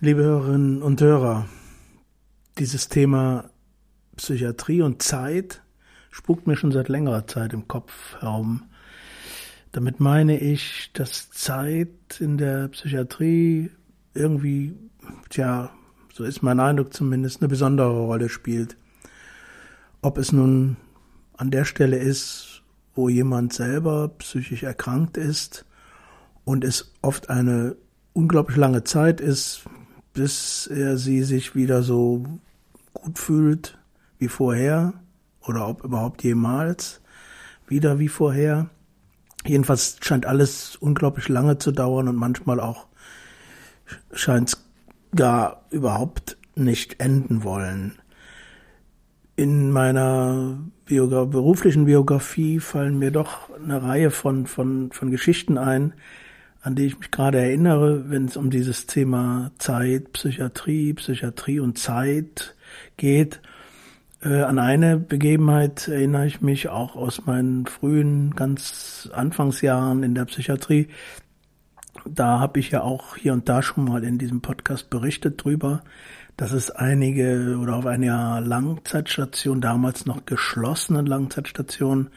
Liebe Hörerinnen und Hörer, dieses Thema Psychiatrie und Zeit spukt mir schon seit längerer Zeit im Kopf herum. Damit meine ich, dass Zeit in der Psychiatrie irgendwie, tja, so ist mein Eindruck zumindest, eine besondere Rolle spielt. Ob es nun an der Stelle ist, wo jemand selber psychisch erkrankt ist und es oft eine unglaublich lange Zeit ist, bis er sie sich wieder so gut fühlt wie vorher oder ob überhaupt jemals wieder wie vorher. Jedenfalls scheint alles unglaublich lange zu dauern und manchmal auch scheint es gar überhaupt nicht enden wollen. In meiner Biogra beruflichen Biografie fallen mir doch eine Reihe von, von, von Geschichten ein, an die ich mich gerade erinnere, wenn es um dieses Thema Zeit, Psychiatrie, Psychiatrie und Zeit geht. Äh, an eine Begebenheit erinnere ich mich auch aus meinen frühen, ganz Anfangsjahren in der Psychiatrie. Da habe ich ja auch hier und da schon mal in diesem Podcast berichtet drüber, dass es einige oder auf einer Langzeitstation, damals noch geschlossenen Langzeitstation,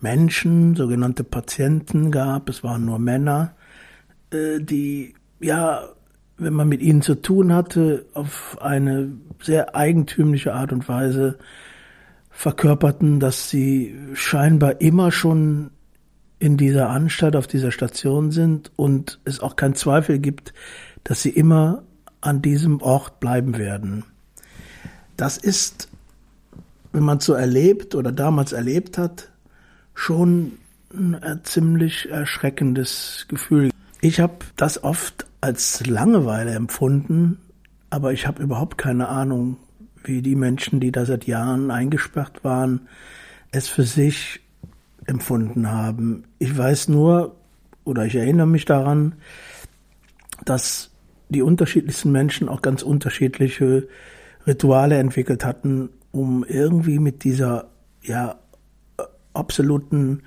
Menschen, sogenannte Patienten gab, es waren nur Männer, äh, die, ja, wenn man mit ihnen zu tun hatte, auf eine sehr eigentümliche Art und Weise verkörperten, dass sie scheinbar immer schon in dieser Anstalt, auf dieser Station sind und es auch keinen Zweifel gibt, dass sie immer an diesem Ort bleiben werden. Das ist, wenn man so erlebt oder damals erlebt hat, schon ein ziemlich erschreckendes Gefühl. Ich habe das oft als Langeweile empfunden, aber ich habe überhaupt keine Ahnung, wie die Menschen, die da seit Jahren eingesperrt waren, es für sich empfunden haben. Ich weiß nur, oder ich erinnere mich daran, dass die unterschiedlichsten Menschen auch ganz unterschiedliche Rituale entwickelt hatten, um irgendwie mit dieser ja absoluten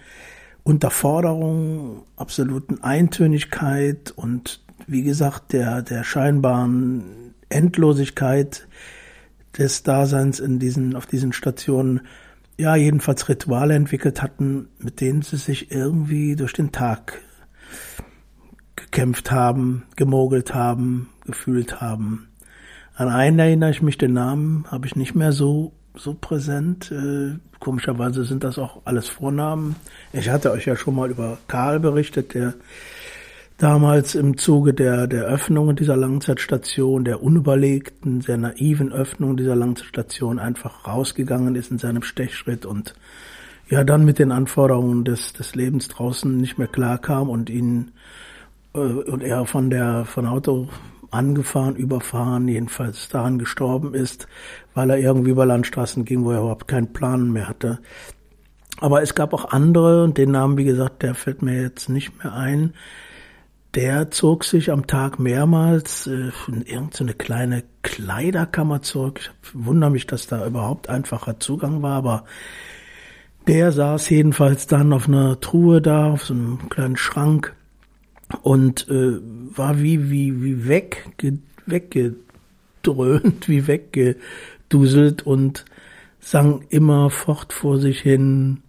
Unterforderung, absoluten Eintönigkeit und wie gesagt der, der scheinbaren Endlosigkeit des Daseins in diesen, auf diesen Stationen, ja, jedenfalls Rituale entwickelt hatten, mit denen sie sich irgendwie durch den Tag gekämpft haben, gemogelt haben, gefühlt haben. An einen erinnere ich mich, den Namen habe ich nicht mehr so so präsent. Äh, komischerweise sind das auch alles Vornamen. Ich hatte euch ja schon mal über Karl berichtet, der damals im Zuge der, der Öffnung dieser Langzeitstation, der unüberlegten, sehr naiven Öffnung dieser Langzeitstation einfach rausgegangen ist in seinem Stechschritt und ja dann mit den Anforderungen des, des Lebens draußen nicht mehr klarkam und ihn und er von der von Auto angefahren, überfahren, jedenfalls daran gestorben ist, weil er irgendwie über Landstraßen ging, wo er überhaupt keinen Plan mehr hatte. Aber es gab auch andere, und den Namen, wie gesagt, der fällt mir jetzt nicht mehr ein. Der zog sich am Tag mehrmals äh, in irgendeine kleine Kleiderkammer zurück. Ich wundere mich, dass da überhaupt einfacher Zugang war, aber der saß jedenfalls dann auf einer Truhe da, auf so einem kleinen Schrank und äh, war wie wie wie wegge, weggedröhnt, wie weggeduselt und sang immer fort vor sich hin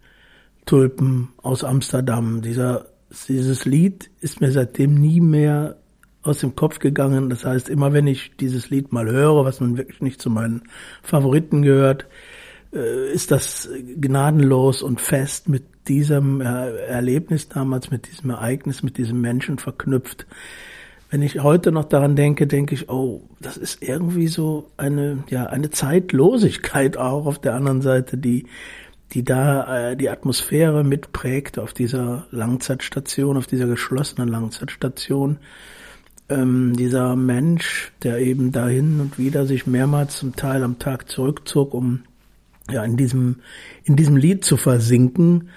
Tulpen aus Amsterdam. Dieser dieses Lied ist mir seitdem nie mehr aus dem Kopf gegangen. Das heißt, immer wenn ich dieses Lied mal höre, was nun wirklich nicht zu meinen Favoriten gehört, äh, ist das gnadenlos und fest mit diesem Erlebnis damals, mit diesem Ereignis, mit diesem Menschen verknüpft. Wenn ich heute noch daran denke, denke ich, oh, das ist irgendwie so eine, ja, eine Zeitlosigkeit auch auf der anderen Seite, die, die da äh, die Atmosphäre mitprägt auf dieser Langzeitstation, auf dieser geschlossenen Langzeitstation. Ähm, dieser Mensch, der eben dahin und wieder sich mehrmals zum Teil am Tag zurückzog, um ja in diesem in diesem Lied zu versinken,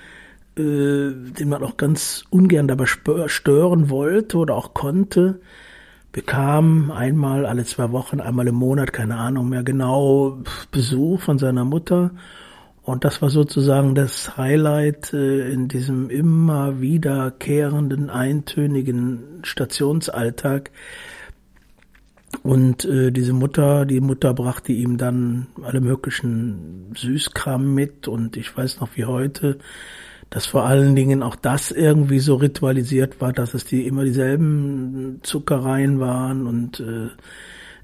äh, den man auch ganz ungern dabei stören wollte oder auch konnte, bekam einmal alle zwei Wochen, einmal im Monat, keine Ahnung mehr genau, Besuch von seiner Mutter. Und das war sozusagen das Highlight äh, in diesem immer wiederkehrenden, eintönigen Stationsalltag. Und äh, diese Mutter, die Mutter brachte ihm dann alle möglichen Süßkram mit. Und ich weiß noch wie heute, dass vor allen Dingen auch das irgendwie so ritualisiert war, dass es die immer dieselben Zuckereien waren und äh,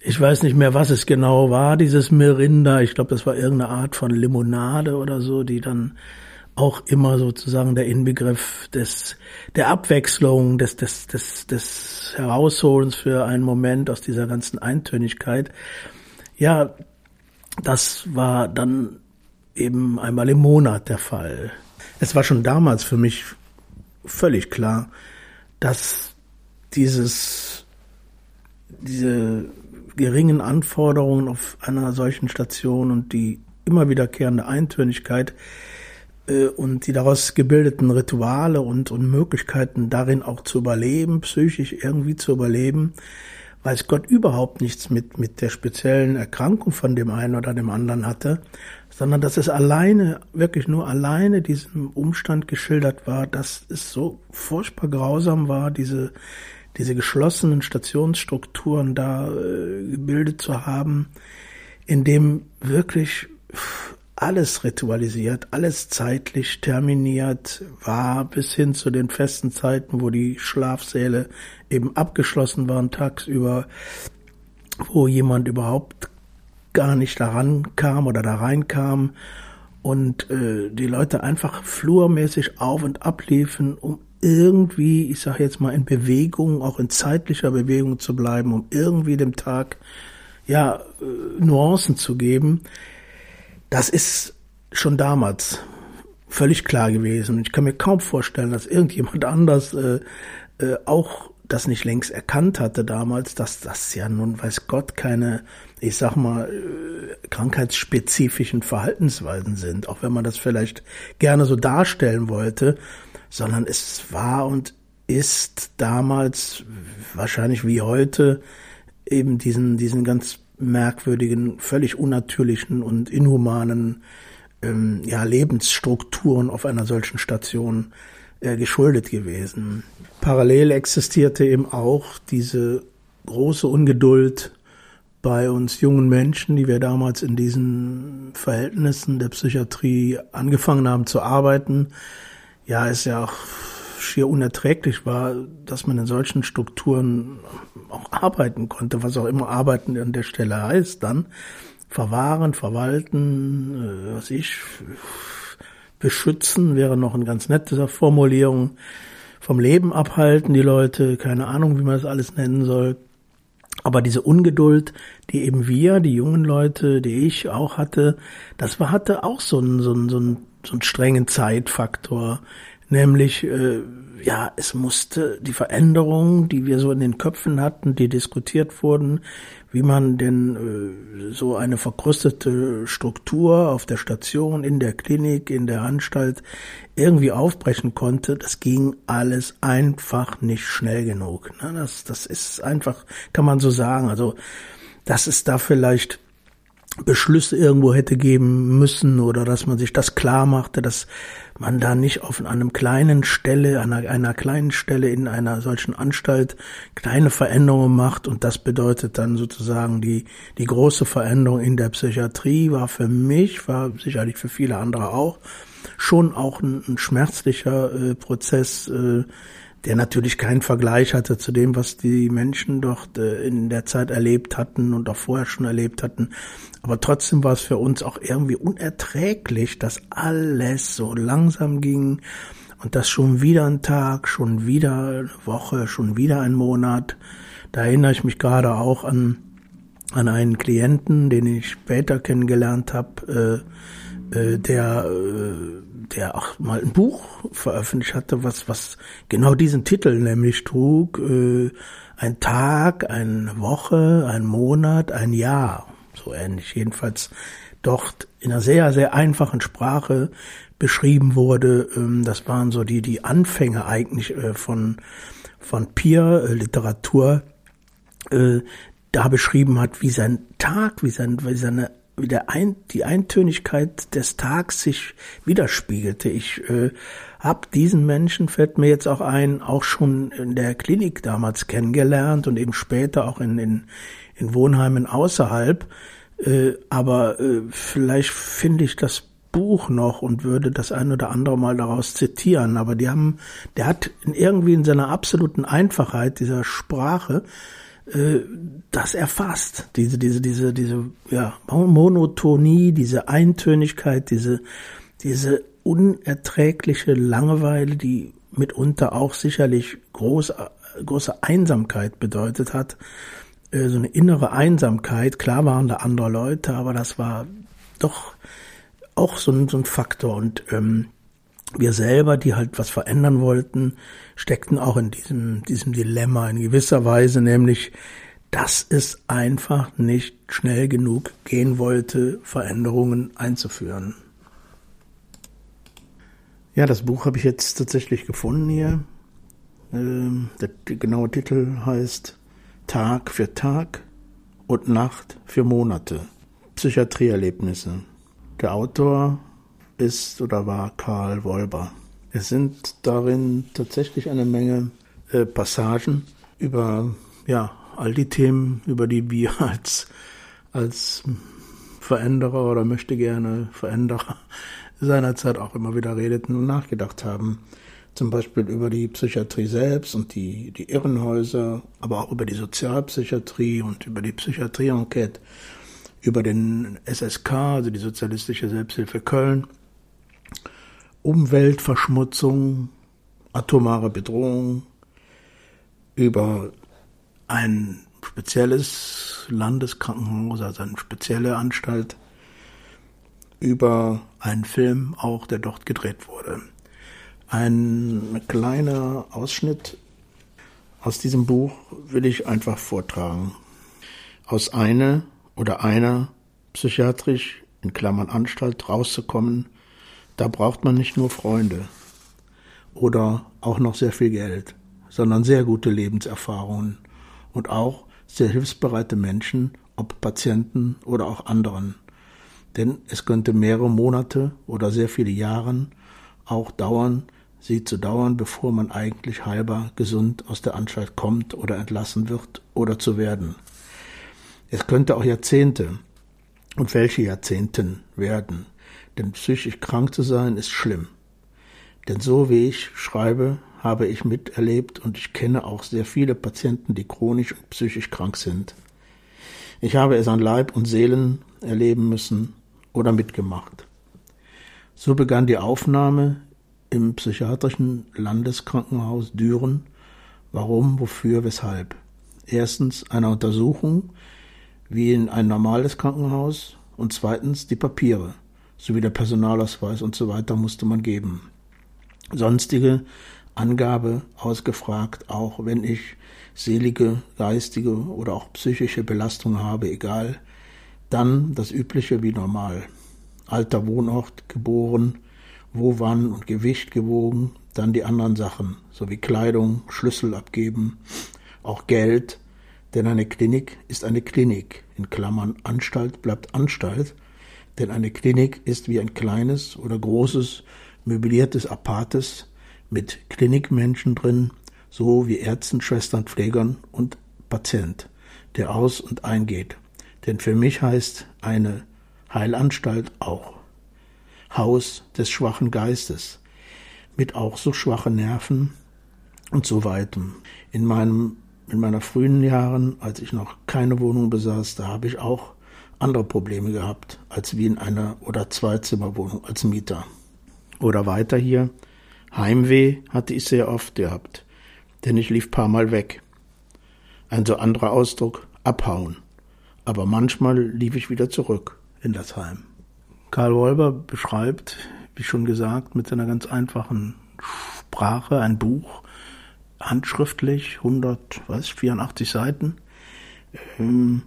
ich weiß nicht mehr, was es genau war, dieses Mirinda. Ich glaube, das war irgendeine Art von Limonade oder so, die dann auch immer sozusagen der Inbegriff des, der Abwechslung, des, des, des, des Herausholens für einen Moment aus dieser ganzen Eintönigkeit. Ja, das war dann eben einmal im Monat der Fall. Es war schon damals für mich völlig klar, dass dieses, diese geringen Anforderungen auf einer solchen Station und die immer wiederkehrende Eintönigkeit äh, und die daraus gebildeten Rituale und, und Möglichkeiten darin auch zu überleben, psychisch irgendwie zu überleben, weiß Gott überhaupt nichts mit, mit der speziellen Erkrankung von dem einen oder dem anderen hatte, sondern dass es alleine, wirklich nur alleine diesem Umstand geschildert war, dass es so furchtbar grausam war, diese, diese geschlossenen Stationsstrukturen da äh, gebildet zu haben, in dem wirklich alles ritualisiert, alles zeitlich terminiert war, bis hin zu den festen Zeiten, wo die Schlafsäle eben abgeschlossen waren tagsüber, wo jemand überhaupt gar nicht daran kam oder da reinkam und äh, die Leute einfach flurmäßig auf und ab liefen, um irgendwie, ich sage jetzt mal, in Bewegung, auch in zeitlicher Bewegung zu bleiben, um irgendwie dem Tag ja äh, Nuancen zu geben. Das ist schon damals völlig klar gewesen. Ich kann mir kaum vorstellen, dass irgendjemand anders äh, äh, auch das nicht längst erkannt hatte damals, dass das ja nun weiß Gott keine, ich sag mal, äh, krankheitsspezifischen Verhaltensweisen sind, auch wenn man das vielleicht gerne so darstellen wollte sondern es war und ist damals wahrscheinlich wie heute eben diesen, diesen ganz merkwürdigen, völlig unnatürlichen und inhumanen ähm, ja, Lebensstrukturen auf einer solchen Station äh, geschuldet gewesen. Parallel existierte eben auch diese große Ungeduld bei uns jungen Menschen, die wir damals in diesen Verhältnissen der Psychiatrie angefangen haben zu arbeiten, ja, es ja auch schier unerträglich war, dass man in solchen Strukturen auch arbeiten konnte, was auch immer arbeiten an der Stelle heißt dann. Verwahren, verwalten, äh, was ich, beschützen wäre noch eine ganz nette Formulierung. Vom Leben abhalten die Leute, keine Ahnung, wie man das alles nennen soll. Aber diese Ungeduld, die eben wir, die jungen Leute, die ich auch hatte, das war, hatte auch so einen, so einen, so einen so einen strengen Zeitfaktor, nämlich äh, ja, es musste die Veränderungen, die wir so in den Köpfen hatten, die diskutiert wurden, wie man denn äh, so eine verkrustete Struktur auf der Station, in der Klinik, in der Anstalt irgendwie aufbrechen konnte, das ging alles einfach nicht schnell genug. Das, das ist einfach, kann man so sagen. Also, dass es da vielleicht Beschlüsse irgendwo hätte geben müssen oder dass man sich das klar machte, dass man da nicht auf einem kleinen Stelle, einer, einer kleinen Stelle in einer solchen Anstalt kleine Veränderungen macht und das bedeutet dann sozusagen die, die große Veränderung in der Psychiatrie war für mich, war sicherlich für viele andere auch, schon auch ein, ein schmerzlicher äh, Prozess, äh, der natürlich keinen Vergleich hatte zu dem, was die Menschen dort äh, in der Zeit erlebt hatten und auch vorher schon erlebt hatten. Aber trotzdem war es für uns auch irgendwie unerträglich, dass alles so langsam ging und das schon wieder ein Tag, schon wieder eine Woche, schon wieder ein Monat. Da erinnere ich mich gerade auch an, an einen Klienten, den ich später kennengelernt habe, äh, äh, der äh, der auch mal ein Buch veröffentlicht hatte, was, was genau diesen Titel nämlich trug, äh, ein Tag, eine Woche, ein Monat, ein Jahr, so ähnlich. Jedenfalls dort in einer sehr, sehr einfachen Sprache beschrieben wurde. Ähm, das waren so die, die Anfänge eigentlich äh, von, von Peer-Literatur, äh, da beschrieben hat, wie sein Tag, wie, sein, wie seine Ein, die Eintönigkeit des Tags sich widerspiegelte. Ich äh, habe diesen Menschen, fällt mir jetzt auch ein, auch schon in der Klinik damals kennengelernt und eben später auch in, in, in Wohnheimen außerhalb. Äh, aber äh, vielleicht finde ich das Buch noch und würde das ein oder andere mal daraus zitieren. Aber die haben, der hat irgendwie in seiner absoluten Einfachheit dieser Sprache äh, das erfasst. Diese, diese, diese, diese, ja, Monotonie, diese Eintönigkeit, diese, diese unerträgliche Langeweile, die mitunter auch sicherlich groß, große Einsamkeit bedeutet hat. Äh, so eine innere Einsamkeit. Klar waren da andere Leute, aber das war doch auch so ein, so ein Faktor. Und ähm, wir selber, die halt was verändern wollten, steckten auch in diesem, diesem Dilemma in gewisser Weise, nämlich, dass es einfach nicht schnell genug gehen wollte, Veränderungen einzuführen. Ja, das Buch habe ich jetzt tatsächlich gefunden hier. Ähm, der genaue Titel heißt Tag für Tag und Nacht für Monate. Psychiatrieerlebnisse. Der Autor ist oder war Karl Wolber. Es sind darin tatsächlich eine Menge äh, Passagen über ja, all die Themen, über die wir als, als Veränderer oder möchte gerne Veränderer seinerzeit auch immer wieder redeten und nachgedacht haben. Zum Beispiel über die Psychiatrie selbst und die, die Irrenhäuser, aber auch über die Sozialpsychiatrie und über die Psychiatrie-Enquete, über den SSK, also die Sozialistische Selbsthilfe Köln, Umweltverschmutzung, atomare Bedrohung, über ein spezielles Landeskrankenhaus, also eine spezielle Anstalt, über einen Film auch, der dort gedreht wurde. Ein kleiner Ausschnitt aus diesem Buch will ich einfach vortragen. Aus einer oder einer psychiatrisch in Klammern Anstalt rauszukommen, da braucht man nicht nur Freunde oder auch noch sehr viel Geld, sondern sehr gute Lebenserfahrungen und auch sehr hilfsbereite Menschen, ob Patienten oder auch anderen. Denn es könnte mehrere Monate oder sehr viele Jahre auch dauern, sie zu dauern, bevor man eigentlich heilbar gesund aus der Anstalt kommt oder entlassen wird oder zu werden. Es könnte auch Jahrzehnte und welche Jahrzehnten werden. Denn psychisch krank zu sein ist schlimm. Denn so wie ich schreibe, habe ich miterlebt und ich kenne auch sehr viele Patienten, die chronisch und psychisch krank sind. Ich habe es an Leib und Seelen erleben müssen oder mitgemacht. So begann die Aufnahme im psychiatrischen Landeskrankenhaus Düren. Warum, wofür, weshalb? Erstens eine Untersuchung wie in ein normales Krankenhaus und zweitens die Papiere sowie der Personalausweis und so weiter musste man geben. Sonstige Angabe ausgefragt, auch wenn ich selige, geistige oder auch psychische Belastung habe, egal. Dann das Übliche wie normal. Alter Wohnort, geboren, wo, wann und Gewicht gewogen, dann die anderen Sachen, sowie Kleidung, Schlüssel abgeben, auch Geld, denn eine Klinik ist eine Klinik, in Klammern Anstalt bleibt Anstalt, denn eine Klinik ist wie ein kleines oder großes möbliertes Apartes mit Klinikmenschen drin, so wie Ärzten, Schwestern, Pflegern und Patient, der aus und eingeht. Denn für mich heißt eine Heilanstalt auch Haus des schwachen Geistes, mit auch so schwachen Nerven und so weitem. In meinem in meiner frühen Jahren, als ich noch keine Wohnung besaß, da habe ich auch andere Probleme gehabt, als wie in einer oder Zweizimmerwohnung als Mieter. Oder weiter hier, Heimweh hatte ich sehr oft gehabt, denn ich lief paar Mal weg. Ein so anderer Ausdruck, abhauen. Aber manchmal lief ich wieder zurück in das Heim. Karl Wolber beschreibt, wie schon gesagt, mit seiner ganz einfachen Sprache ein Buch, handschriftlich, 100, was, 84 Seiten, ähm,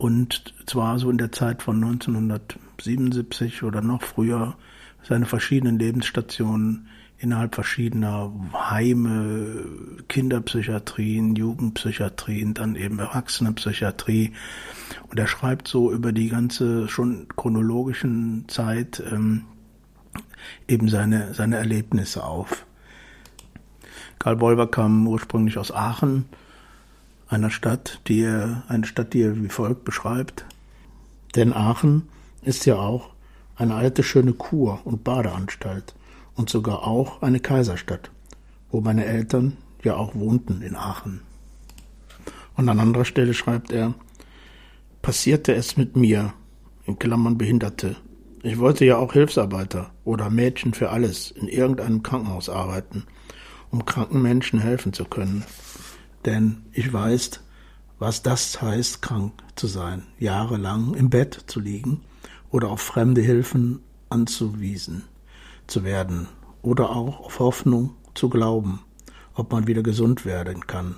und zwar so in der Zeit von 1977 oder noch früher seine verschiedenen Lebensstationen innerhalb verschiedener Heime, Kinderpsychiatrien, Jugendpsychiatrien, dann eben Erwachsenenpsychiatrie. Und er schreibt so über die ganze schon chronologischen Zeit ähm, eben seine, seine Erlebnisse auf. Karl Bolber kam ursprünglich aus Aachen, einer Stadt, die er, eine Stadt, die er wie folgt beschreibt. Denn Aachen ist ja auch eine alte schöne Kur- und Badeanstalt und sogar auch eine Kaiserstadt, wo meine Eltern ja auch wohnten in Aachen. Und an anderer Stelle schreibt er, passierte es mit mir, in Klammern Behinderte. Ich wollte ja auch Hilfsarbeiter oder Mädchen für alles in irgendeinem Krankenhaus arbeiten, um kranken Menschen helfen zu können. Denn ich weiß, was das heißt, krank zu sein, jahrelang im Bett zu liegen oder auf fremde Hilfen anzuwiesen zu werden oder auch auf Hoffnung zu glauben, ob man wieder gesund werden kann.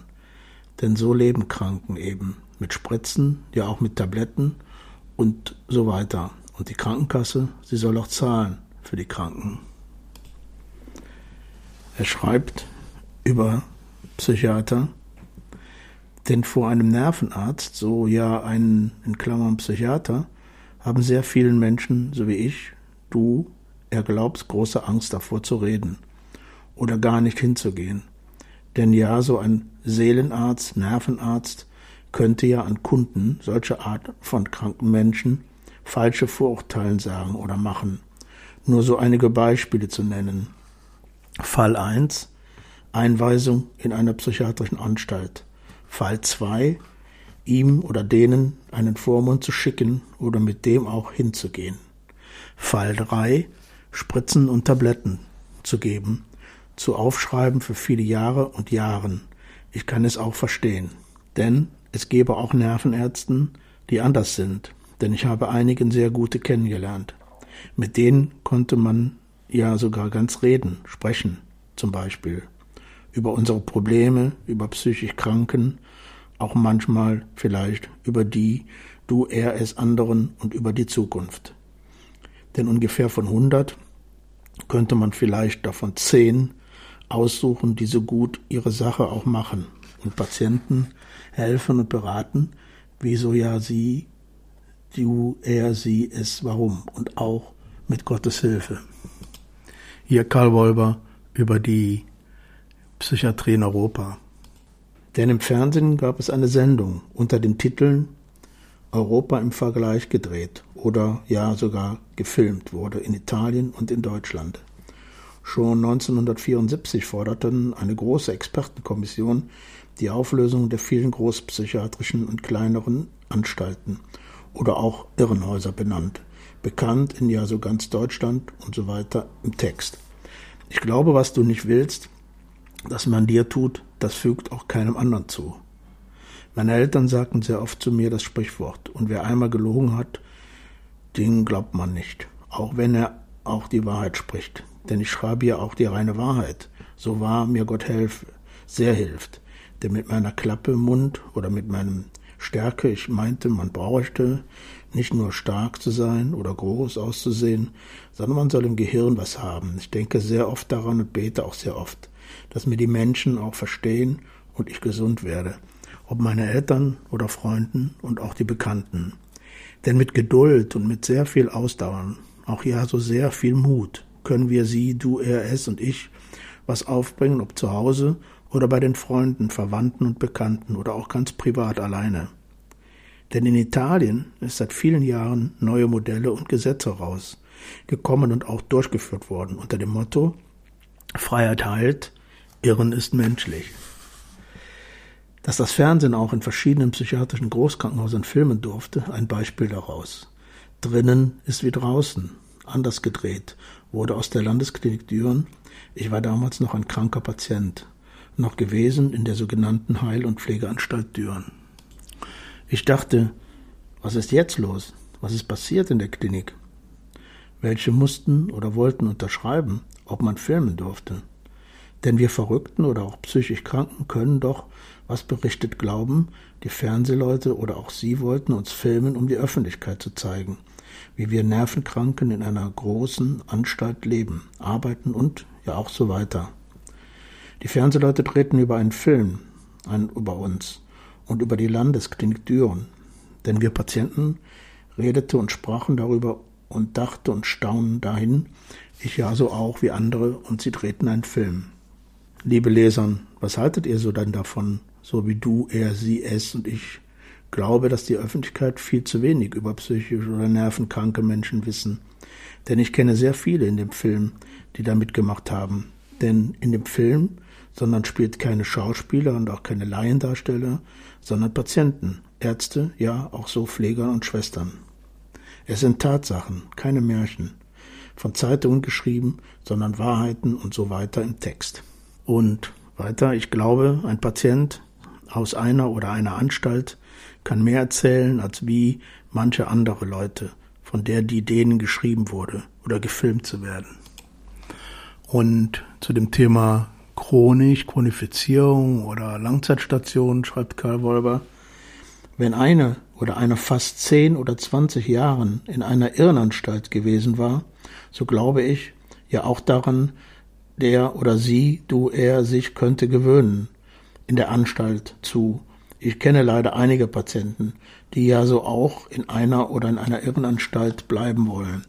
Denn so leben Kranken eben mit Spritzen, ja auch mit Tabletten und so weiter. Und die Krankenkasse, sie soll auch zahlen für die Kranken. Er schreibt über Psychiater, denn vor einem Nervenarzt, so ja einen in Klammern Psychiater, haben sehr vielen Menschen, so wie ich, du, er glaubt, große Angst davor zu reden oder gar nicht hinzugehen. Denn ja, so ein Seelenarzt, Nervenarzt könnte ja an Kunden solcher Art von kranken Menschen falsche Vorurteilen sagen oder machen. Nur so einige Beispiele zu nennen. Fall 1 Einweisung in einer psychiatrischen Anstalt. Fall 2 ihm oder denen einen Vormund zu schicken oder mit dem auch hinzugehen. Fall 3 Spritzen und Tabletten zu geben, zu aufschreiben für viele Jahre und Jahren. Ich kann es auch verstehen, denn es gäbe auch Nervenärzten, die anders sind, denn ich habe einigen sehr gute kennengelernt. Mit denen konnte man ja sogar ganz reden, sprechen, zum Beispiel über unsere Probleme, über psychisch Kranken, auch manchmal vielleicht über die, du, er, es anderen und über die Zukunft. Denn ungefähr von 100 könnte man vielleicht davon 10 aussuchen, die so gut ihre Sache auch machen und Patienten helfen und beraten, wieso ja sie, du, er, sie, es, warum und auch mit Gottes Hilfe. Hier Karl Wolber über die Psychiatrie in Europa. Denn im Fernsehen gab es eine Sendung unter den Titeln Europa im Vergleich gedreht oder ja sogar gefilmt wurde in Italien und in Deutschland. Schon 1974 forderten eine große Expertenkommission die Auflösung der vielen großpsychiatrischen und kleineren Anstalten oder auch Irrenhäuser benannt, bekannt in ja so ganz Deutschland und so weiter im Text. Ich glaube, was du nicht willst, dass man dir tut, das fügt auch keinem anderen zu. Meine Eltern sagten sehr oft zu mir das Sprichwort, und wer einmal gelogen hat, den glaubt man nicht, auch wenn er auch die Wahrheit spricht. Denn ich schreibe ja auch die reine Wahrheit, so wahr mir Gott helfe, sehr hilft. Denn mit meiner Klappe im Mund oder mit meinem Stärke, ich meinte, man brauchte nicht nur stark zu sein oder groß auszusehen, sondern man soll im Gehirn was haben. Ich denke sehr oft daran und bete auch sehr oft, dass mir die Menschen auch verstehen und ich gesund werde ob meine Eltern oder Freunden und auch die Bekannten. Denn mit Geduld und mit sehr viel Ausdauern, auch ja so sehr viel Mut, können wir sie, du, er, es und ich, was aufbringen, ob zu Hause oder bei den Freunden, Verwandten und Bekannten oder auch ganz privat alleine. Denn in Italien ist seit vielen Jahren neue Modelle und Gesetze rausgekommen und auch durchgeführt worden unter dem Motto Freiheit heilt, Irren ist menschlich. Dass das Fernsehen auch in verschiedenen psychiatrischen Großkrankenhäusern filmen durfte, ein Beispiel daraus. Drinnen ist wie draußen, anders gedreht, wurde aus der Landesklinik Düren, ich war damals noch ein kranker Patient, noch gewesen in der sogenannten Heil- und Pflegeanstalt Düren. Ich dachte, was ist jetzt los? Was ist passiert in der Klinik? Welche mussten oder wollten unterschreiben, ob man filmen durfte? Denn wir Verrückten oder auch psychisch Kranken können doch, was berichtet, glauben, die Fernsehleute oder auch sie wollten uns filmen, um die Öffentlichkeit zu zeigen, wie wir Nervenkranken in einer großen Anstalt leben, arbeiten und ja auch so weiter. Die Fernsehleute drehten über einen Film, einen über uns und über die Landesklinik Düren. Denn wir Patienten redete und sprachen darüber und dachte und staunen dahin, ich ja so auch wie andere, und sie drehten einen Film. Liebe Lesern, was haltet ihr so dann davon, so wie du, er, sie, es und ich glaube, dass die Öffentlichkeit viel zu wenig über psychisch oder nervenkranke Menschen wissen. Denn ich kenne sehr viele in dem Film, die da mitgemacht haben. Denn in dem Film, sondern spielt keine Schauspieler und auch keine Laiendarsteller, sondern Patienten, Ärzte, ja auch so Pfleger und Schwestern. Es sind Tatsachen, keine Märchen, von Zeitungen geschrieben, sondern Wahrheiten und so weiter im Text. Und weiter, ich glaube, ein Patient aus einer oder einer Anstalt kann mehr erzählen als wie manche andere Leute, von der die denen geschrieben wurde oder gefilmt zu werden. Und zu dem Thema Chronik, Chronifizierung oder Langzeitstation schreibt Karl Wolber, wenn eine oder einer fast zehn oder zwanzig Jahren in einer Irrenanstalt gewesen war, so glaube ich ja auch daran, der oder sie, du, er sich könnte gewöhnen in der Anstalt zu ich kenne leider einige Patienten, die ja so auch in einer oder in einer Irrenanstalt bleiben wollen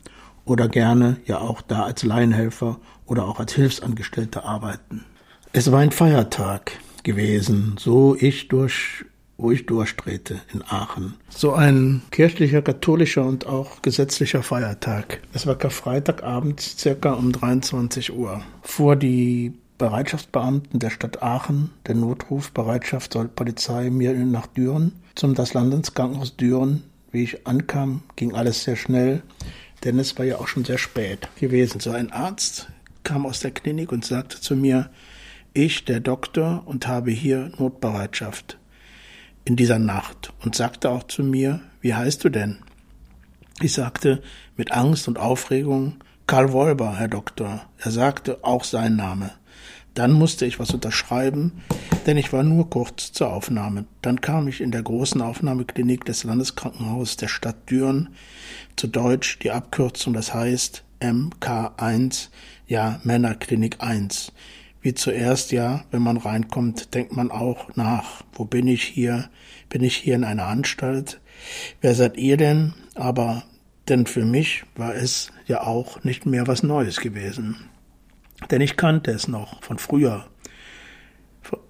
oder gerne ja auch da als Laienhelfer oder auch als Hilfsangestellte arbeiten. Es war ein Feiertag gewesen, so ich durch wo ich durchdrehte in Aachen. So ein kirchlicher, katholischer und auch gesetzlicher Feiertag. Es war Karfreitagabend, circa um 23 Uhr. Fuhr die Bereitschaftsbeamten der Stadt Aachen der Notrufbereitschaft Polizei mir nach Düren zum das Landeskrankenhaus Düren. Wie ich ankam, ging alles sehr schnell, denn es war ja auch schon sehr spät gewesen. So ein Arzt kam aus der Klinik und sagte zu mir, ich, der Doktor, und habe hier Notbereitschaft in dieser Nacht und sagte auch zu mir, wie heißt du denn? Ich sagte mit Angst und Aufregung, Karl Wolber, Herr Doktor. Er sagte auch sein Name. Dann musste ich was unterschreiben, denn ich war nur kurz zur Aufnahme. Dann kam ich in der großen Aufnahmeklinik des Landeskrankenhauses der Stadt Düren, zu Deutsch die Abkürzung, das heißt MK1, ja Männerklinik 1. Wie zuerst ja, wenn man reinkommt, denkt man auch nach, wo bin ich hier? Bin ich hier in einer Anstalt? Wer seid ihr denn? Aber denn für mich war es ja auch nicht mehr was Neues gewesen. Denn ich kannte es noch von früher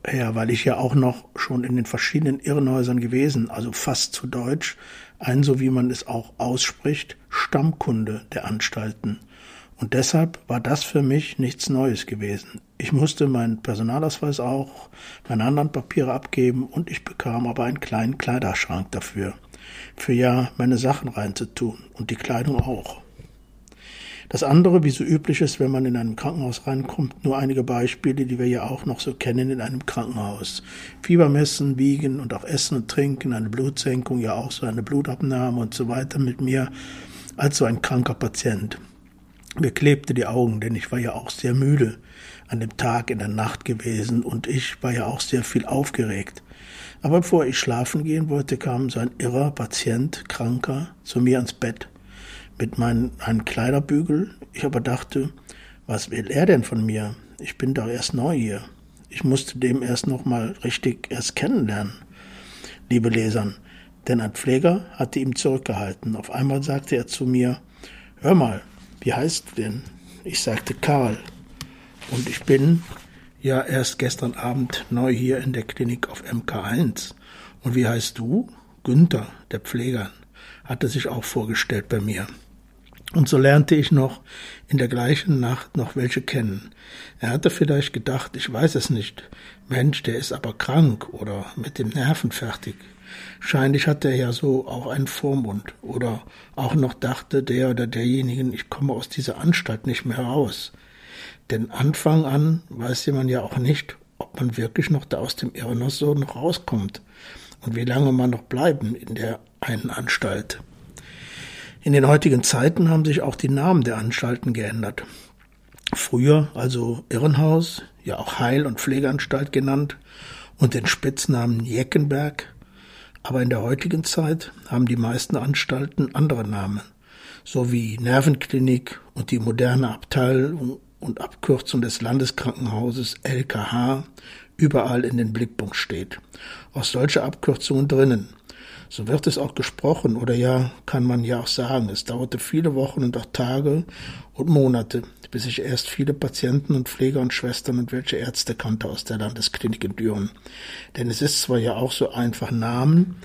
her, weil ich ja auch noch schon in den verschiedenen Irrenhäusern gewesen, also fast zu Deutsch, ein, so wie man es auch ausspricht, Stammkunde der Anstalten. Und deshalb war das für mich nichts Neues gewesen. Ich musste meinen Personalausweis auch, meine anderen Papiere abgeben und ich bekam aber einen kleinen Kleiderschrank dafür, für ja meine Sachen reinzutun und die Kleidung auch. Das andere, wie so üblich ist, wenn man in einem Krankenhaus reinkommt, nur einige Beispiele, die wir ja auch noch so kennen in einem Krankenhaus. Fieber messen, wiegen und auch essen und trinken, eine Blutsenkung, ja auch so eine Blutabnahme und so weiter mit mir als so ein kranker Patient. Mir klebte die Augen, denn ich war ja auch sehr müde an dem Tag in der Nacht gewesen und ich war ja auch sehr viel aufgeregt. Aber bevor ich schlafen gehen wollte, kam so ein irrer Patient, Kranker, zu mir ans Bett mit meinem einem Kleiderbügel. Ich aber dachte, was will er denn von mir? Ich bin doch erst neu hier. Ich musste dem erst noch mal richtig erst kennenlernen, liebe Lesern. Denn ein Pfleger hatte ihm zurückgehalten. Auf einmal sagte er zu mir, hör mal, wie heißt du denn? Ich sagte Karl. Und ich bin ja erst gestern Abend neu hier in der Klinik auf MK1. Und wie heißt du? Günther, der Pfleger, hatte sich auch vorgestellt bei mir. Und so lernte ich noch in der gleichen Nacht noch welche kennen. Er hatte vielleicht gedacht, ich weiß es nicht. Mensch, der ist aber krank oder mit dem Nerven fertig. Scheinlich hatte er ja so auch einen Vormund oder auch noch dachte der oder derjenigen, ich komme aus dieser Anstalt nicht mehr raus. Denn Anfang an weiß man ja auch nicht, ob man wirklich noch da aus dem Irrenhaus so noch rauskommt und wie lange man noch bleiben in der einen Anstalt. In den heutigen Zeiten haben sich auch die Namen der Anstalten geändert. Früher also Irrenhaus, ja auch Heil- und Pflegeanstalt genannt und den Spitznamen Jeckenberg. Aber in der heutigen Zeit haben die meisten Anstalten andere Namen. sowie Nervenklinik und die moderne Abteilung und Abkürzung des Landeskrankenhauses LKH überall in den Blickpunkt steht. Auch solche Abkürzungen drinnen. So wird es auch gesprochen oder ja, kann man ja auch sagen. Es dauerte viele Wochen und auch Tage und Monate, bis ich erst viele Patienten und Pfleger und Schwestern und welche Ärzte kannte aus der Landesklinik in Düren. Denn es ist zwar ja auch so einfach Namen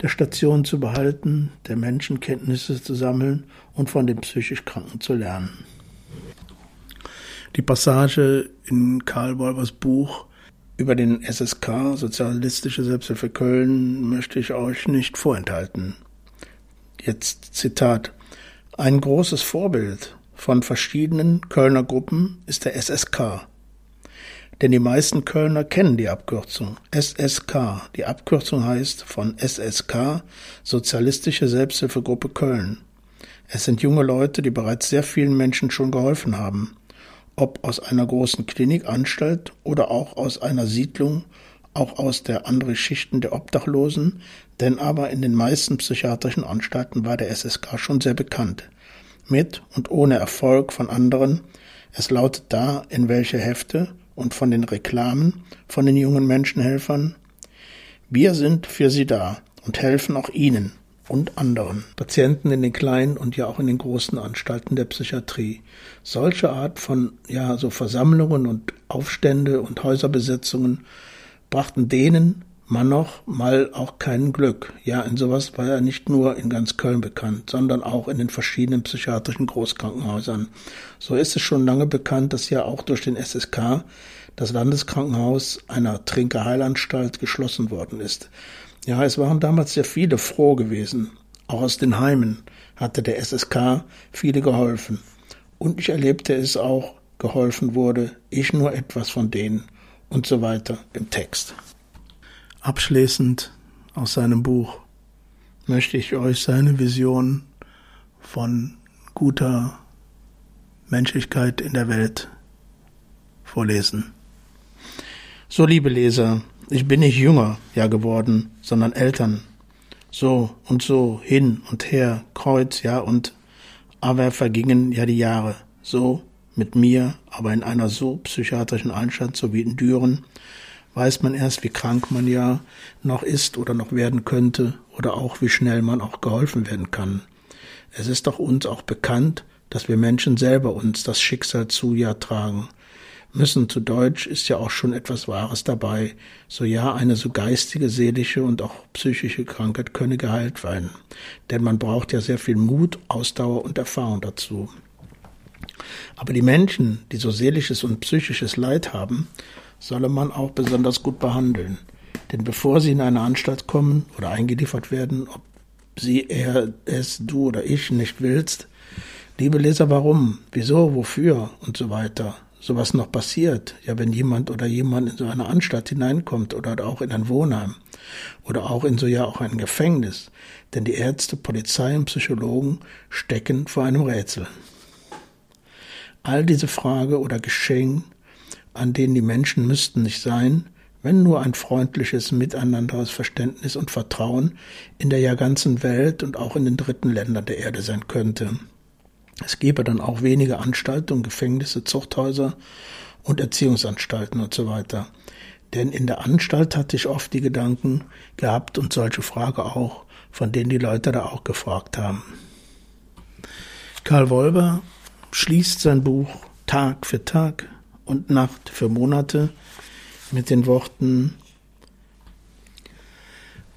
der Station zu behalten, der Menschenkenntnisse zu sammeln und von den psychisch Kranken zu lernen. Die Passage in Karl Wolvers Buch über den SSK, Sozialistische Selbsthilfe Köln, möchte ich euch nicht vorenthalten. Jetzt Zitat. Ein großes Vorbild von verschiedenen Kölner Gruppen ist der SSK. Denn die meisten Kölner kennen die Abkürzung SSK. Die Abkürzung heißt von SSK Sozialistische Selbsthilfegruppe Köln. Es sind junge Leute, die bereits sehr vielen Menschen schon geholfen haben ob aus einer großen Klinikanstalt oder auch aus einer Siedlung, auch aus der anderen Schichten der Obdachlosen, denn aber in den meisten psychiatrischen Anstalten war der SSK schon sehr bekannt. Mit und ohne Erfolg von anderen, es lautet da, in welche Hefte und von den Reklamen, von den jungen Menschenhelfern. Wir sind für sie da und helfen auch ihnen, und anderen Patienten in den kleinen und ja auch in den großen Anstalten der Psychiatrie. Solche Art von ja so Versammlungen und Aufstände und Häuserbesetzungen brachten denen man noch mal auch kein Glück. Ja, in sowas war er nicht nur in ganz Köln bekannt, sondern auch in den verschiedenen psychiatrischen Großkrankenhäusern. So ist es schon lange bekannt, dass ja auch durch den SSK das Landeskrankenhaus einer Trinkerheilanstalt geschlossen worden ist. Ja, es waren damals sehr viele froh gewesen. Auch aus den Heimen hatte der SSK viele geholfen. Und ich erlebte es auch, geholfen wurde, ich nur etwas von denen und so weiter im Text. Abschließend aus seinem Buch möchte ich euch seine Vision von guter Menschlichkeit in der Welt vorlesen. So, liebe Leser, ich bin nicht jünger, ja geworden, sondern Eltern. So und so, hin und her, Kreuz, ja, und aber vergingen ja die Jahre. So mit mir, aber in einer so psychiatrischen Anstalt, so wie in Düren, weiß man erst, wie krank man ja noch ist oder noch werden könnte oder auch wie schnell man auch geholfen werden kann. Es ist doch uns auch bekannt, dass wir Menschen selber uns das Schicksal zu ja tragen müssen zu Deutsch ist ja auch schon etwas Wahres dabei. So ja, eine so geistige, seelische und auch psychische Krankheit könne geheilt werden. Denn man braucht ja sehr viel Mut, Ausdauer und Erfahrung dazu. Aber die Menschen, die so seelisches und psychisches Leid haben, solle man auch besonders gut behandeln. Denn bevor sie in eine Anstalt kommen oder eingeliefert werden, ob sie, er, es, du oder ich nicht willst, liebe Leser, warum, wieso, wofür? Und so weiter, sowas noch passiert, ja, wenn jemand oder jemand in so eine Anstalt hineinkommt oder auch in ein Wohnheim oder auch in so ja auch ein Gefängnis, denn die Ärzte, Polizei und Psychologen stecken vor einem Rätsel. All diese Frage oder Geschehen, an denen die Menschen müssten nicht sein, wenn nur ein freundliches Miteinander aus Verständnis und Vertrauen in der ja ganzen Welt und auch in den dritten Ländern der Erde sein könnte. Es gäbe dann auch weniger Anstalten, Gefängnisse, Zuchthäuser und Erziehungsanstalten und so weiter. Denn in der Anstalt hatte ich oft die Gedanken gehabt und solche Frage auch, von denen die Leute da auch gefragt haben. Karl Wolber schließt sein Buch Tag für Tag und Nacht für Monate mit den Worten,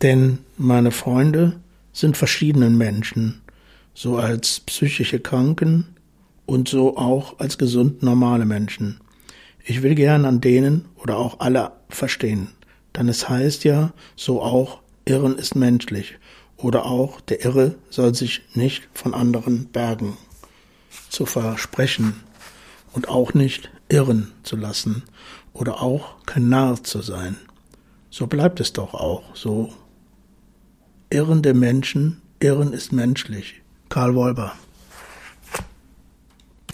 denn meine Freunde sind verschiedenen Menschen so als psychische Kranken und so auch als gesund normale Menschen. Ich will gern an denen oder auch alle verstehen, denn es heißt ja, so auch Irren ist menschlich oder auch der Irre soll sich nicht von anderen bergen zu versprechen und auch nicht irren zu lassen oder auch kein Narr zu sein. So bleibt es doch auch so. Irrende Menschen, Irren ist menschlich. Karl Wolber.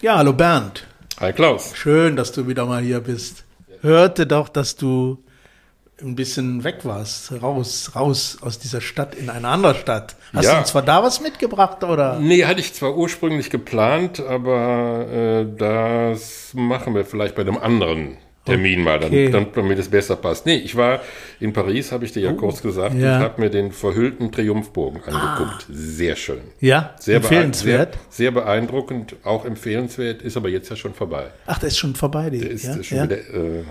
Ja, hallo Bernd. Hi Klaus. Schön, dass du wieder mal hier bist. Hörte doch, dass du ein bisschen weg warst, raus, raus aus dieser Stadt in eine andere Stadt. Hast Ja. du zwar da was mitgebracht oder? Nee, hatte ich zwar ursprünglich geplant, aber äh, das machen wir vielleicht bei einem anderen Termin mal, Okay. dann, dann, damit es besser passt. Nee, ich war in Paris, habe ich dir ja kurz gesagt, Ja. und habe mir den verhüllten Triumphbogen angeguckt. Sehr schön. Ja, Sehr empfehlenswert. Sehr, sehr beeindruckend, auch empfehlenswert, ist aber jetzt ja schon vorbei. Ach, der ist schon vorbei, die. Der ist ja? schon ja? wieder äh,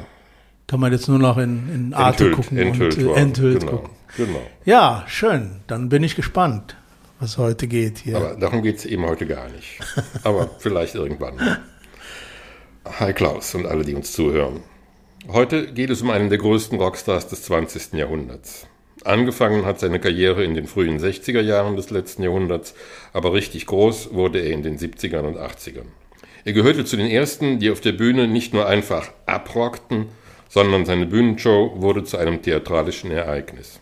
Kann man jetzt nur noch in, in Arte enthüllt, gucken enthüllt, und äh, enthüllt genau, gucken. Genau. Ja, schön. Dann bin ich gespannt, was heute geht hier. Aber darum geht es eben heute gar nicht. Aber vielleicht irgendwann. Hi Klaus und alle, die uns zuhören. Heute geht es um einen der größten Rockstars des 20. Jahrhunderts. Angefangen hat seine Karriere in den frühen 60er Jahren des letzten Jahrhunderts, aber richtig groß wurde er in den 70ern und 80ern. Er gehörte zu den ersten, die auf der Bühne nicht nur einfach abrockten, sondern seine Bühnenshow wurde zu einem theatralischen Ereignis.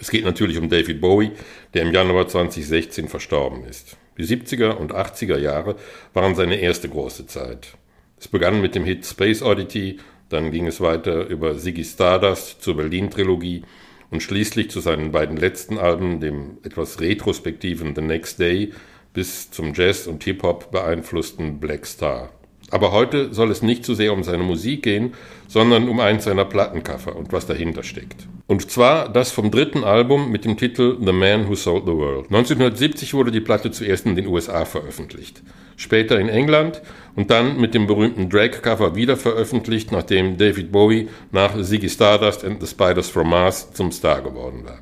Es geht natürlich um David Bowie, der im Januar 2016 verstorben ist. Die 70er und 80er Jahre waren seine erste große Zeit. Es begann mit dem Hit Space Oddity, dann ging es weiter über Ziggy Stardust zur Berlin-Trilogie und schließlich zu seinen beiden letzten Alben, dem etwas retrospektiven The Next Day, bis zum Jazz und Hip-Hop beeinflussten Black Star. Aber heute soll es nicht so sehr um seine Musik gehen, sondern um eins seiner Plattencover und was dahinter steckt. Und zwar das vom dritten Album mit dem Titel The Man Who Sold the World. 1970 wurde die Platte zuerst in den USA veröffentlicht, später in England und dann mit dem berühmten Drag-Cover wieder veröffentlicht, nachdem David Bowie nach Ziggy Stardust and the Spiders from Mars zum Star geworden war.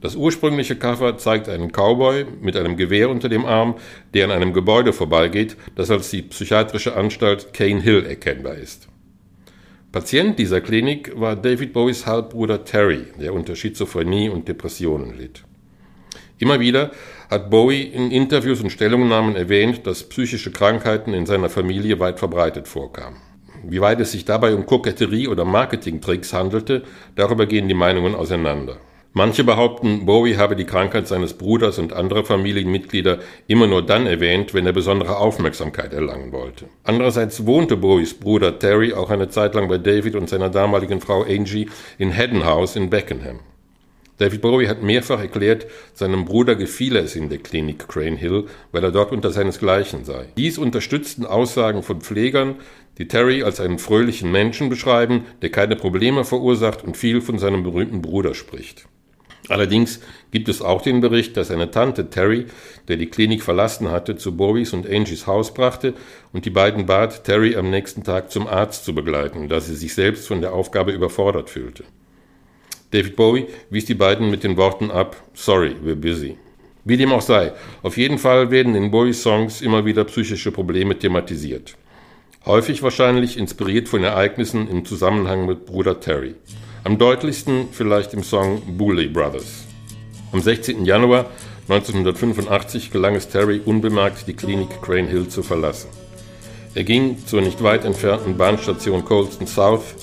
Das ursprüngliche Cover zeigt einen Cowboy mit einem Gewehr unter dem Arm, der an einem Gebäude vorbeigeht, das als die psychiatrische Anstalt Cane Hill erkennbar ist. Patient dieser Klinik war David Bowies Halbbruder Terry, der unter Schizophrenie und Depressionen litt. Immer wieder hat Bowie in Interviews und Stellungnahmen erwähnt, dass psychische Krankheiten in seiner Familie weit verbreitet vorkamen. Wie weit es sich dabei um Koketterie oder Marketingtricks handelte, darüber gehen die Meinungen auseinander. Manche behaupten, Bowie habe die Krankheit seines Bruders und anderer Familienmitglieder immer nur dann erwähnt, wenn er besondere Aufmerksamkeit erlangen wollte. Andererseits wohnte Bowies Bruder Terry auch eine Zeit lang bei David und seiner damaligen Frau Angie in Haddon House in Beckenham. David Bowie hat mehrfach erklärt, seinem Bruder gefiele es in der Klinik Crane Hill, weil er dort unter seinesgleichen sei. Dies unterstützten Aussagen von Pflegern, die Terry als einen fröhlichen Menschen beschreiben, der keine Probleme verursacht und viel von seinem berühmten Bruder spricht. Allerdings gibt es auch den Bericht, dass seine Tante Terry, der die Klinik verlassen hatte, zu Bowies und Angies Haus brachte und die beiden bat, Terry am nächsten Tag zum Arzt zu begleiten, da sie sich selbst von der Aufgabe überfordert fühlte. David Bowie wies die beiden mit den Worten ab, sorry, we're busy. Wie dem auch sei, auf jeden Fall werden in Bowies Songs immer wieder psychische Probleme thematisiert. Häufig wahrscheinlich inspiriert von Ereignissen im Zusammenhang mit Bruder Terry. Am deutlichsten vielleicht im Song Booley Brothers. Am 16. Januar 1985 gelang es Terry unbemerkt, die Klinik Crane Hill zu verlassen. Er ging zur nicht weit entfernten Bahnstation Colston South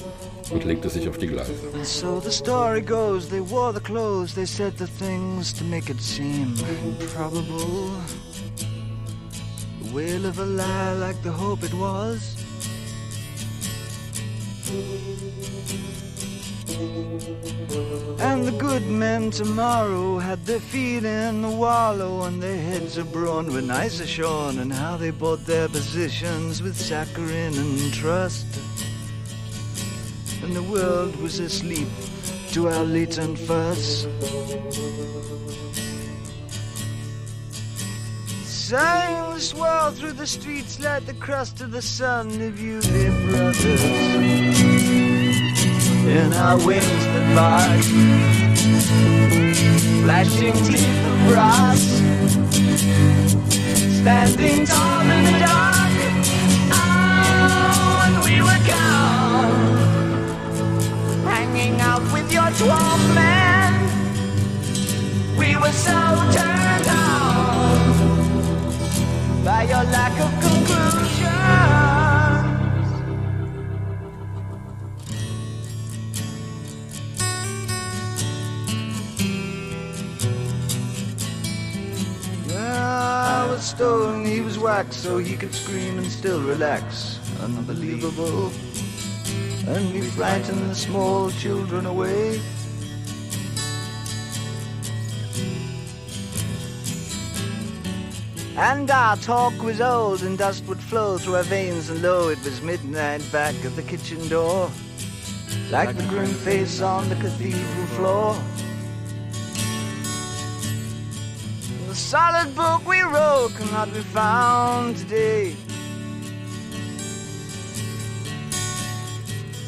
und legte sich auf die Gleise. So the story goes, they wore the clothes, they said the things to make it seem improbable. The wail of a lie like the hope it was. And the good men tomorrow had their feet in the wallow and their heads abroad when ice are shorn and how they bought their positions with saccharine and trust and the world was asleep to our latent fuss. Silence swirl through the streets like the crust of the sun of you, dear brothers. In our wings that bark, flashing teeth of brass, standing tall in the dark. Oh, and we were gone hanging out with your 12 men. We were so turned on by your lack of conclusions. He was wax, so he could scream and still relax. Unbelievable. and we frightened the small children away. And our talk was old, and dust would flow through our veins, and lo, it was midnight back at the kitchen door, like the grim face on the cathedral floor. The solid book we wrote cannot be found today.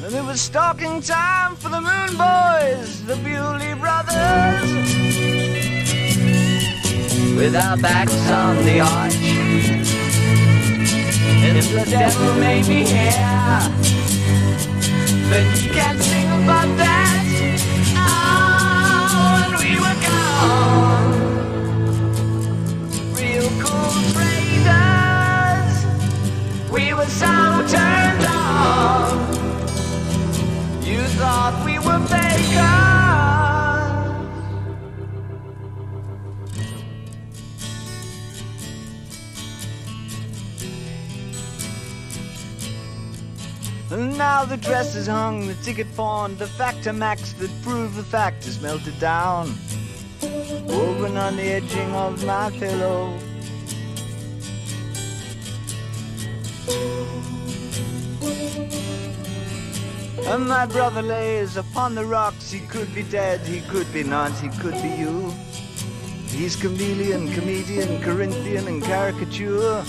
And it was stalking time for the Moon Boys, the Bewley Brothers with our backs on the arch. And if the devil may be here, then he can thought we were now the dress is hung, the ticket pawned, the factor max that prove the fact is melted down. Woven on the edging of my pillow. And my brother lays upon the rocks. He could be dead, he could be not, he could be you. He's chameleon, comedian, Corinthian, and caricature.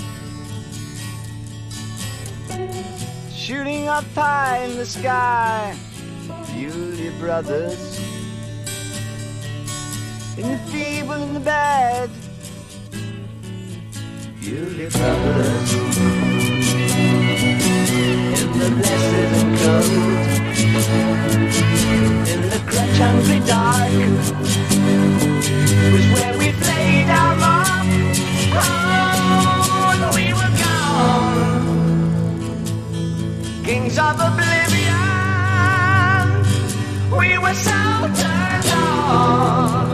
shooting up high in the sky. Bewley brothers, in the feeble in the bad. Bewley brothers, the blessed and cold, in the crutch hungry dark, was where we played our mark. Oh, we were gone kings of oblivion. We were so turned on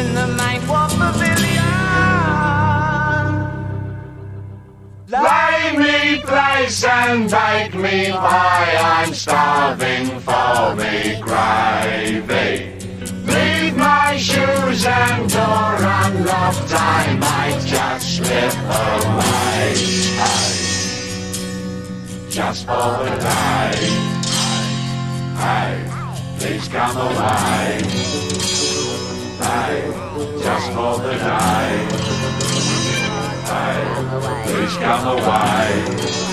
in the mind warp pavilion. Lay me place and take me by. I'm starving for me gravy. Leave my shoes and door unlocked. I might just slip away. Hey just for the day. Hey, please come away. Hey, just for the day. Hey, please come away.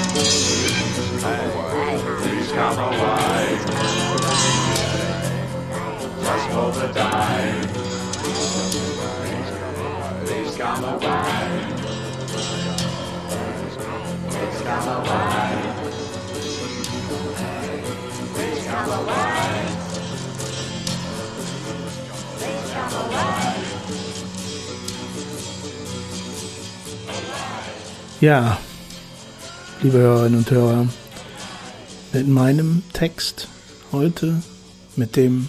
Ja, liebe Hörerinnen und Hörer, mit meinem Text heute, mit dem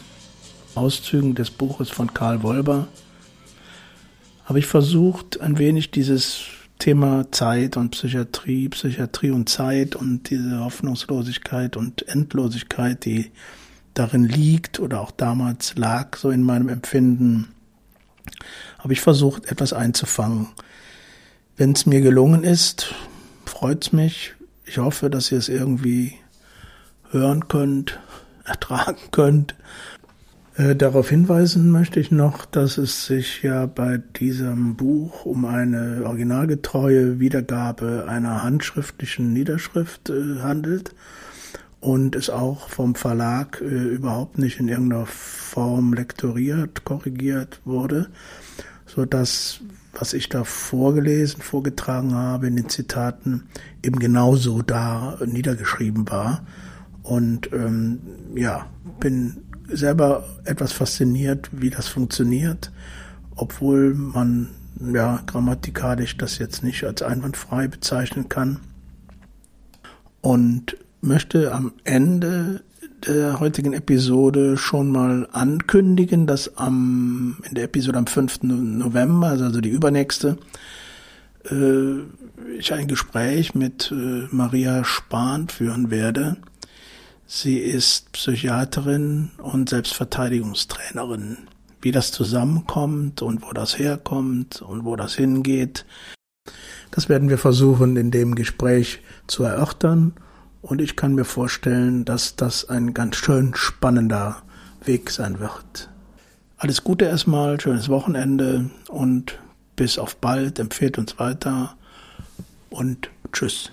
Auszügen des Buches von Karl Wolber, habe ich versucht, ein wenig dieses Thema Zeit und Psychiatrie, Psychiatrie und Zeit und diese Hoffnungslosigkeit und Endlosigkeit, die darin liegt oder auch damals lag, so in meinem Empfinden, habe ich versucht, etwas einzufangen. Wenn es mir gelungen ist, freut's mich. Ich hoffe, dass ihr es irgendwie hören könnt, ertragen könnt. Äh, darauf hinweisen möchte ich noch, dass es sich ja bei diesem Buch um eine originalgetreue Wiedergabe einer handschriftlichen Niederschrift äh, handelt und es auch vom Verlag äh, überhaupt nicht in irgendeiner Form lektoriert, korrigiert wurde, so dass was ich da vorgelesen, vorgetragen habe in den Zitaten, eben genauso da niedergeschrieben war. Und ähm, ja, bin selber etwas fasziniert, wie das funktioniert, obwohl man ja grammatikalisch das jetzt nicht als einwandfrei bezeichnen kann. Und möchte am Ende der heutigen Episode schon mal ankündigen, dass am, in der Episode am 5. November, also die übernächste, äh, ich ein Gespräch mit äh, Maria Spahn führen werde, Sie ist Psychiaterin und Selbstverteidigungstrainerin. Wie das zusammenkommt und wo das herkommt und wo das hingeht, das werden wir versuchen in dem Gespräch zu erörtern. Und ich kann mir vorstellen, dass das ein ganz schön spannender Weg sein wird. Alles Gute erstmal, schönes Wochenende und bis auf bald. Empfehlt uns weiter und tschüss.